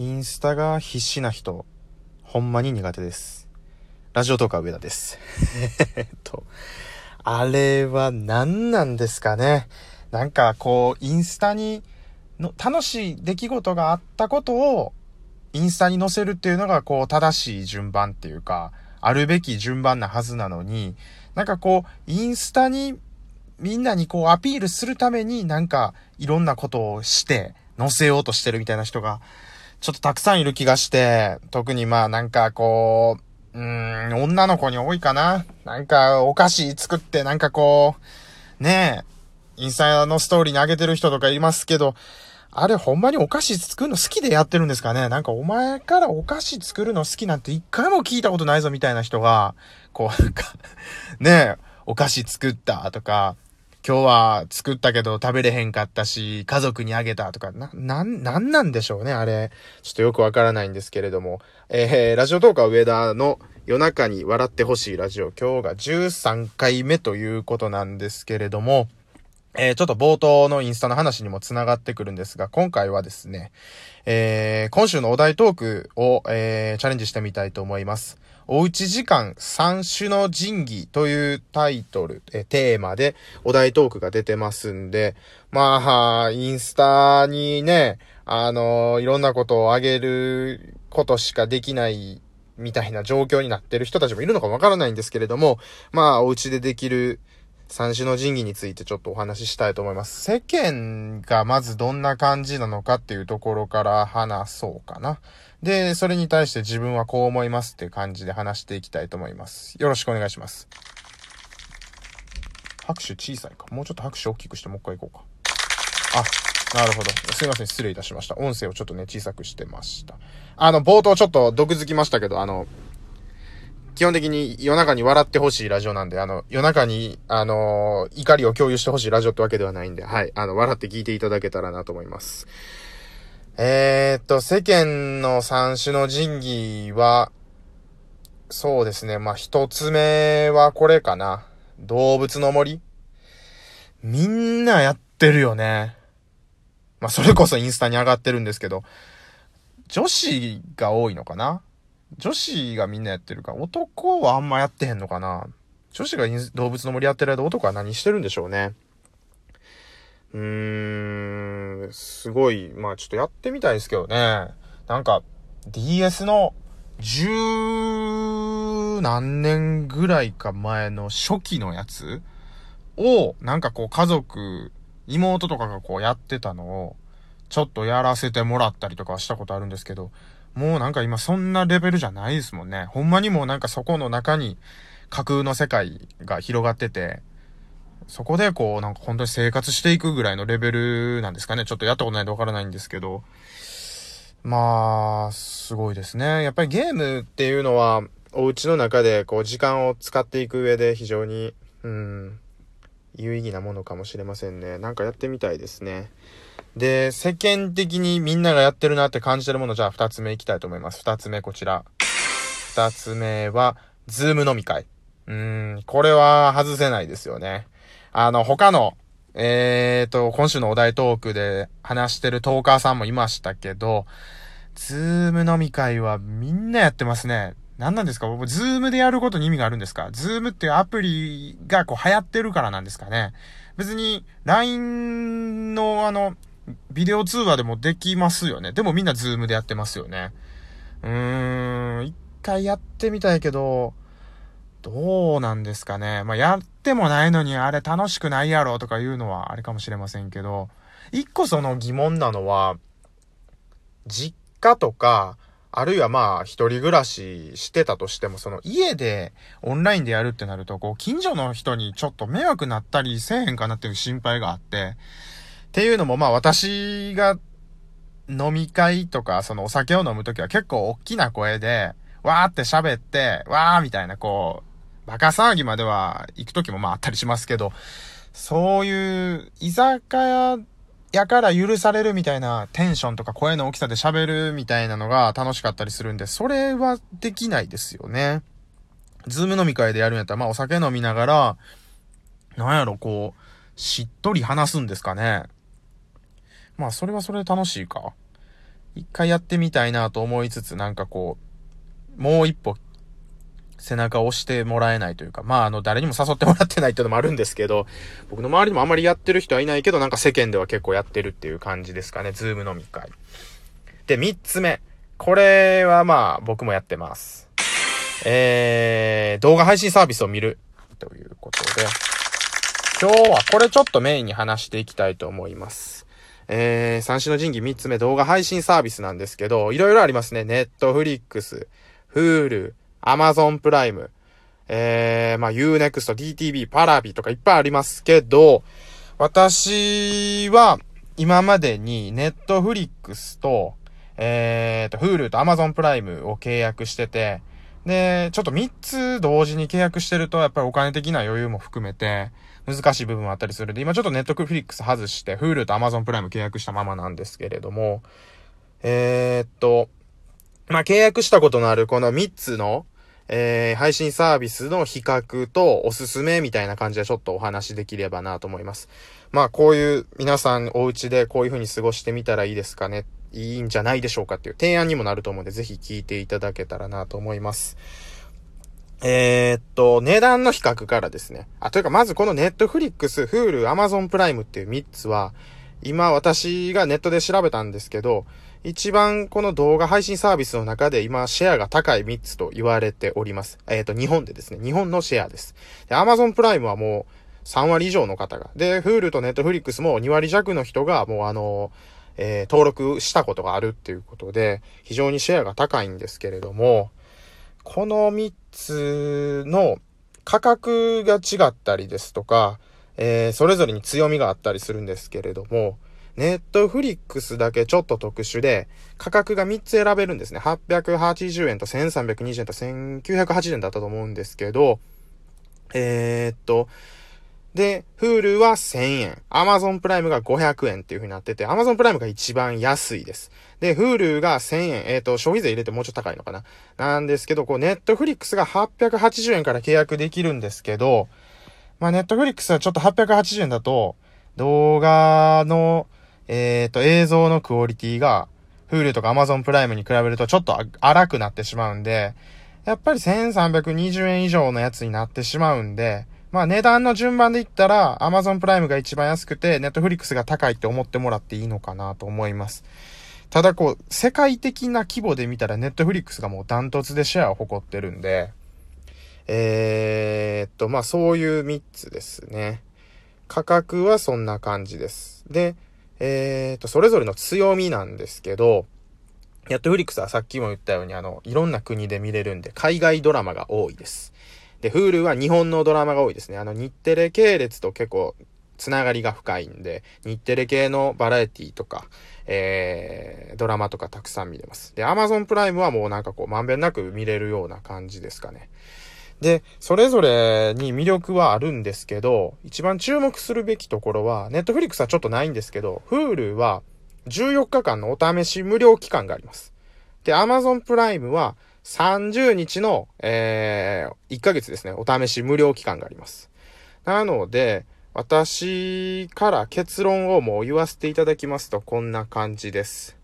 インスタが必死な人、ほんまに苦手です。ラジオトーカー上田です。えっと、あれは何なんですかね。なんかこう、インスタにの楽しい出来事があったことを、インスタに載せるっていうのがこう、正しい順番っていうか、あるべき順番なはずなのに、なんかこう、インスタにみんなにこうアピールするためになんかいろんなことをして載せようとしてるみたいな人がちょっとたくさんいる気がして、特にまあなんかこう、うーん、女の子に多いかな。なんかお菓子作ってなんかこう、ねえ、インスタのストーリーに上げてる人とかいますけど、あれほんまにお菓子作るの好きでやってるんですかね。なんかお前からお菓子作るの好きなんて一回も聞いたことないぞみたいな人が、こうなんか、ねえ、お菓子作ったとか、今日は作ったけど食べれへんかったし、家族にあげたとか、な、なん、なんなんでしょうね、あれ。ちょっとよくわからないんですけれども。えー、ラジオトーカー上田の夜中に笑ってほしいラジオ、今日が13回目ということなんですけれども、えー、ちょっと冒頭のインスタの話にも繋がってくるんですが、今回はですね、えー、今週のお題トークを、えー、チャレンジしてみたいと思います。おうち時間三種の神器というタイトル、え、テーマでお題トークが出てますんで、まあ、インスタにね、あのいろんなことをあげることしかできないみたいな状況になってる人たちもいるのかわからないんですけれども、まあ、お家でできる三種の神器についてちょっとお話ししたいと思います。世間がまずどんな感じなのかっていうところから話そうかな。で、それに対して自分はこう思いますっていう感じで話していきたいと思います。よろしくお願いします。拍手小さいか。もうちょっと拍手大きくしてもう一回行こうか。あ、なるほど。すいません。失礼いたしました。音声をちょっとね、小さくしてました。あの、冒頭ちょっと毒づきましたけど、あの、基本的に夜中に笑ってほしいラジオなんで、あの、夜中に、あのー怒りを共有してほしいラジオってわけではないんで、はい。あの、笑って聞いていただけたらなと思います。えー、っと、世間の三種の神器は、そうですね。まあ、一つ目はこれかな。動物の森みんなやってるよね。まあ、それこそインスタに上がってるんですけど、女子が多いのかな女子がみんなやってるか、男はあんまやってへんのかな女子が動物の森やってる間男は何してるんでしょうね。うーん、すごい、まあちょっとやってみたいですけどね。なんか、DS の十何年ぐらいか前の初期のやつを、なんかこう家族、妹とかがこうやってたのを、ちょっとやらせてもらったりとかしたことあるんですけど、もうなんか今そんなレベルじゃないですもんね。ほんまにもうなんかそこの中に架空の世界が広がってて、そこでこうなんか本当に生活していくぐらいのレベルなんですかね。ちょっとやったことないんでわからないんですけど。まあ、すごいですね。やっぱりゲームっていうのは、お家の中でこう時間を使っていく上で非常に、うん、有意義なものかもしれませんね。なんかやってみたいですね。で、世間的にみんながやってるなって感じてるもの、じゃあ二つ目いきたいと思います。二つ目こちら。二つ目は、ズーム飲み会。うん、これは外せないですよね。あの、他の、えーと、今週のお題トークで話してるトーカーさんもいましたけど、ズーム飲み会はみんなやってますね。何なんですか？ズームでやることに意味があるんですか？ズームっていうアプリがこう流行ってるからなんですかね別に LINE のあの、ビデオ通話でもできますよね。でもみんなズームでやってますよね。うーん、一回やってみたいけど、どうなんですかね。まあ、やってもないのにあれ楽しくないやろとかいうのはあれかもしれませんけど、一個その疑問なのは、実家とか、あるいはまあ、一人暮らししてたとしても、その家でオンラインでやるってなると、こう、近所の人にちょっと迷惑なったりせえへんかなっていう心配があって、っていうのもまあ私が飲み会とかそのお酒を飲むときは結構大きな声で、わーって喋って、わーみたいなこう、バカ騒ぎまでは行くときもまああったりしますけど、そういう居酒屋やから許されるみたいなテンションとか声の大きさで喋るみたいなのが楽しかったりするんで、それはできないですよね。ズーム飲み会でやるんやったら、まあお酒飲みながら、なんやろこう、しっとり話すんですかね。まあ、それはそれで楽しいか。一回やってみたいなと思いつつ、なんかこう、もう一歩、背中を押してもらえないというか、まあ、あの、誰にも誘ってもらってないっていうのもあるんですけど、僕の周りにもあまりやってる人はいないけど、なんか世間では結構やってるっていう感じですかね、ズーム飲み会。で、三つ目。これはまあ、僕もやってます。えー、動画配信サービスを見る。ということで、今日はこれちょっとメインに話していきたいと思います。えー、三種の神器三つ目動画配信サービスなんですけど、いろいろありますね。ネットフリックス、フアマゾンプライム、えー、まあ、Unext、DTV、パラビとかいっぱいありますけど、私は今までにネットフリックスと、えーと、Hulu と Amazon プライムを契約してて、で、ちょっと3つ同時に契約してると、やっぱりお金的な余裕も含めて、難しい部分もあったりするで、今ちょっとネットフリックス外して、Hulu と Amazon プライム契約したままなんですけれども、えー、っと、まあ、契約したことのあるこの3つの、えー、配信サービスの比較とおすすめみたいな感じでちょっとお話できればなと思います。まあ、こういう皆さんお家でこういう風に過ごしてみたらいいですかね。いいんじゃないでしょうかっていう提案にもなると思うんで、ぜひ聞いていただけたらなと思います。えー、っと、値段の比較からですね。あ、というか、まずこのネットフリックス、 Hulu、アマゾンプライムっていう3つは、今私がネットで調べたんですけど、一番この動画配信サービスの中で今シェアが高い3つと言われております。えっ、と、日本でですね。日本のシェアです。で、アマゾンプライムはもう3割以上の方が。で、フールとネットフリックスも2割弱の人がもうあの、えー、登録したことがあるっていうことで、非常にシェアが高いんですけれども、この3つの価格が違ったりですとか、えー、それぞれに強みがあったりするんですけれども、ネットフリックスだけちょっと特殊で、価格が3つ選べるんですね。880円と1320円と1980円だったと思うんですけど、えー、っと、で、Hulu は1000円。Amazon プライムが500円っていう風になってて、Amazon プライムが一番安いです。で、Hulu が1000円。えっ、ー、と、消費税入れてもうちょっと高いのかな。なんですけど、こう、Netflix が880円から契約できるんですけど、まあ、Netflix はちょっと880円だと、動画の、えっ、ー、と、映像のクオリティが、Hulu とか Amazon プライムに比べるとちょっと荒くなってしまうんで、やっぱり1320円以上のやつになってしまうんで、まあ値段の順番で言ったら、Amazon プライムが一番安くて、Netflix が高いって思ってもらっていいのかなと思います。ただこう、世界的な規模で見たら Netflix がもうダントツでシェアを誇ってるんで、えー、っと、まあそういう3つですね。価格はそんな感じです。で、えー、っと、それぞれの強みなんですけど、ネットフリックスはさっきも言ったように、あの、いろんな国で見れるんで、海外ドラマが多いです。で、Hulu は日本のドラマが多いですね。あの、日テレ系列と結構、つながりが深いんで、日テレ系のバラエティとか、えー、ドラマとかたくさん見れます。で、Amazon プライムはもうなんかこう、まんべんなく見れるような感じですかね。で、それぞれに魅力はあるんですけど、一番注目するべきところは、Netflix はちょっとないんですけど、Hulu は14日間のお試し無料期間があります。で、Amazon プライムは30日の、えー、1ヶ月ですね、お試し無料期間があります。なので、私から結論をもう言わせていただきますと、こんな感じです。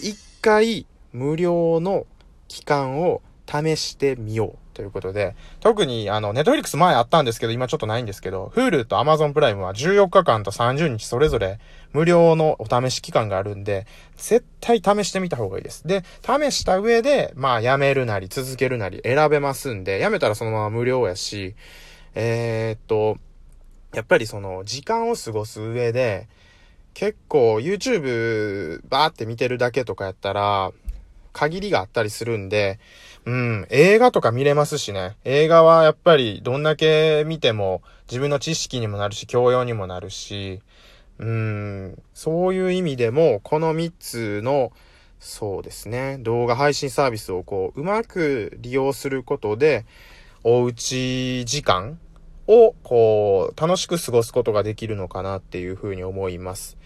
一回無料の期間を試してみよう。ということで、特にあの、ネットフリックス前あったんですけど、今ちょっとないんですけど、Hulu と Amazon プライムは14日間と30日それぞれ無料のお試し期間があるんで、絶対試してみた方がいいです。で、試した上で、まあ、やめるなり続けるなり選べますんで、やめたらそのまま無料やし、えー、っと、やっぱりその、時間を過ごす上で、結構 YouTube バーって見てるだけとかやったら、限りがあったりするんで、うん、映画とか見れますしね。映画はやっぱりどんだけ見ても自分の知識にもなるし、教養にもなるし、うん、そういう意味でも、この3つの、そうですね、動画配信サービスをこう、うまく利用することで、おうち時間を、こう、楽しく過ごすことができるのかなっていうふうに思います。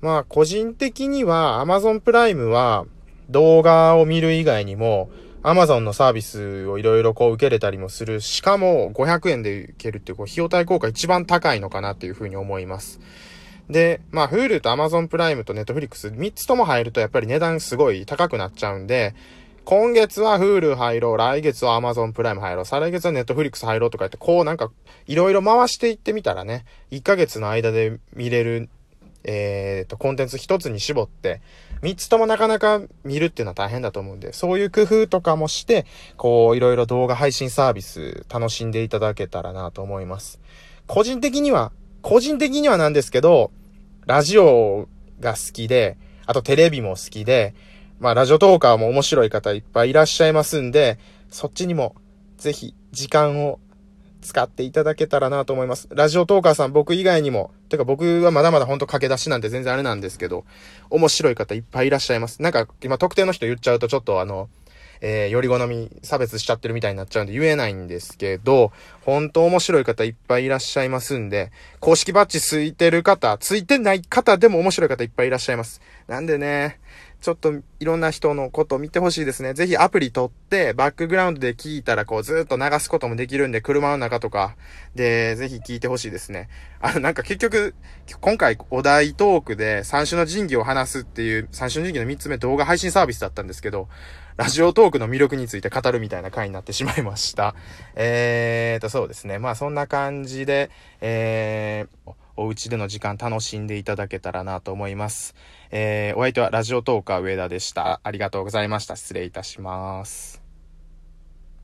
まあ、個人的には Amazon プライムは動画を見る以外にも、アマゾンのサービスをいろいろこう受けれたりもする。しかも500円で受けるっていう、こう、費用対効果一番高いのかなっていうふうに思います。で、まあ、Hulu と Amazon プライムと Netflix、3つとも入るとやっぱり値段すごい高くなっちゃうんで、今月は Hulu 入ろう、来月は Amazon プライム入ろう、再来月は Netflix 入ろうとか言って、こうなんか、いろいろ回していってみたらね、1ヶ月の間で見れる、えっ、ー、と、コンテンツ1つに絞って、3つともなかなか見るっていうのは大変だと思うんで、そういう工夫とかもして、こう、いろいろ動画配信サービス楽しんでいただけたらなと思います。個人的には、個人的にはなんですけど、ラジオが好きで、あとテレビも好きで、まあ、ラジオトーカーも面白い方いっぱいいらっしゃいますんで、そっちにもぜひ時間を使っていただけたらなと思います。ラジオトーカーさん僕以外にも、てか僕はまだまだほんと駆け出しなんて全然あれなんですけど、面白い方いっぱいいらっしゃいます。なんか今特定の人言っちゃうとちょっとあの、えー、より好み差別しちゃってるみたいになっちゃうんで言えないんですけど、本当面白い方いっぱいいらっしゃいますんで、公式バッジついてる方、ついてない方でも面白い方いっぱいいらっしゃいます。なんでね、ちょっといろんな人のことを見てほしいですね。ぜひアプリ取って、バックグラウンドで聞いたらこうずっと流すこともできるんで、車の中とかで、ぜひ聞いてほしいですね。あの、なんか結局、今回お題トークで三種の神器を話すっていう、三種の神器の三つ目動画配信サービスだったんですけど、ラジオトークの魅力について語るみたいな回になってしまいました。えーと、そうですね。まあそんな感じで、えー、お家での時間楽しんでいただけたらなと思います。えー、お相手はラジオトーカー上田でした。ありがとうございました。失礼いたします。